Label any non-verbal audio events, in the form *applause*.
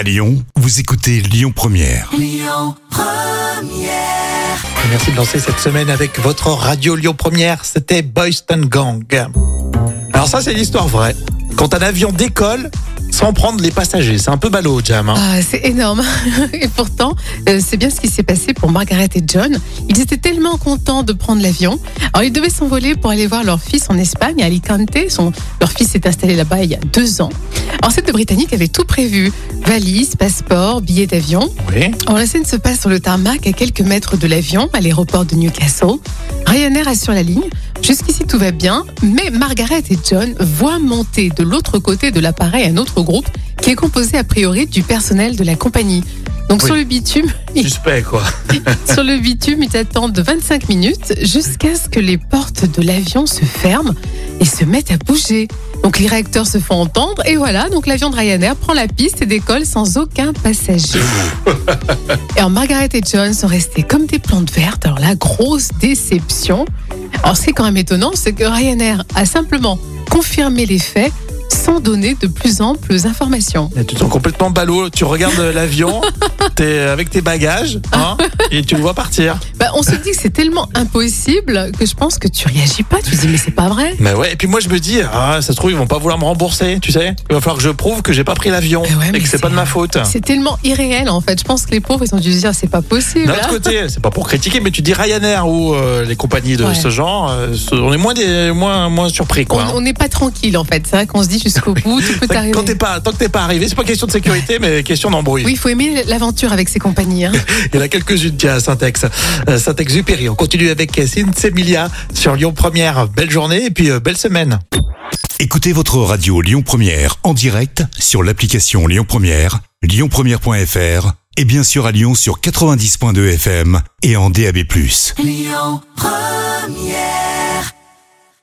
À Lyon, vous écoutez Lyon Première. Merci de lancer cette semaine avec votre radio Lyon Première. C'était Boyston Gang. Alors ça, c'est l'histoire vraie. Quand un avion décolle sans prendre les passagers, c'est un peu ballot, Jam. hein. Ah, c'est énorme. *laughs* Et pourtant, euh, c'est bien ce qui s'est passé pour Margaret et John. Ils étaient tellement contents de prendre l'avion. Alors, ils devaient s'envoler pour aller voir leur fils en Espagne, à Alicante. Son, leur fils s'est installé là-bas il y a deux ans. Alors, ces deux Britanniques avaient tout prévu. Valise, passeport, billets d'avion. Oui. Alors, la scène se passe sur le tarmac à quelques mètres de l'avion, à l'aéroport de Newcastle. Ryanair assure la ligne. Jusqu'ici, tout va bien. Mais Margaret et John voient monter de l'autre côté de l'appareil un autre groupe qui est composé a priori du personnel de la compagnie. Donc Oui. sur le bitume, *laughs* Suspect, quoi. *laughs* sur le bitume, ils attendent 25 minutes jusqu'à ce que les portes de l'avion se ferment et se mettent à bouger. Donc les réacteurs se font entendre et voilà, donc l'avion de Ryanair prend la piste et décolle sans aucun passager. *laughs* Et alors Margaret et John sont restés comme des plantes vertes. Alors la grosse déception. Alors ce qui est quand même étonnant, c'est que Ryanair a simplement confirmé les faits sans donner de plus amples informations. Tu te sens complètement ballot. Tu regardes l'avion, *laughs* t'es avec tes bagages, hein, et tu le vois partir. Bah, on se dit que c'est tellement impossible que je pense que tu réagis pas. Tu te dis mais c'est pas vrai. Mais ouais, et puis moi je me dis, ah, ça se trouve, ils vont pas vouloir me rembourser, tu sais. Il va falloir que je prouve que j'ai pas pris l'avion Mais ouais, et mais que c'est pas de ma faute. C'est tellement irréel en fait. Je pense que les pauvres ils ont dû se dire c'est pas possible. D'un autre hein. côté, c'est pas pour critiquer, mais tu dis Ryanair ou euh, les compagnies de Ouais. ce genre, euh, on est moins, des, moins, moins surpris, quoi. hein. On on n'est pas tranquille en fait. C'est vrai qu'on se dit jusqu'au bout, tout peut C'est arriver. Quand pas, tant que t'es pas arrivé, c'est pas question de sécurité, mais question d'embrouille. Oui, il faut aimer avec ces compagnies. hein. *laughs* Il y en a quelques-unes, tiens, à Saint-Ex. Euh, Saint-Exupéry. On continue avec Emilia sur Lyon Première. Belle journée et puis euh, belle semaine. Écoutez votre radio Lyon Première en direct sur l'application Lyon Première, lyonpremière.fr et bien sûr à Lyon sur 90.2 FM et en DAB+.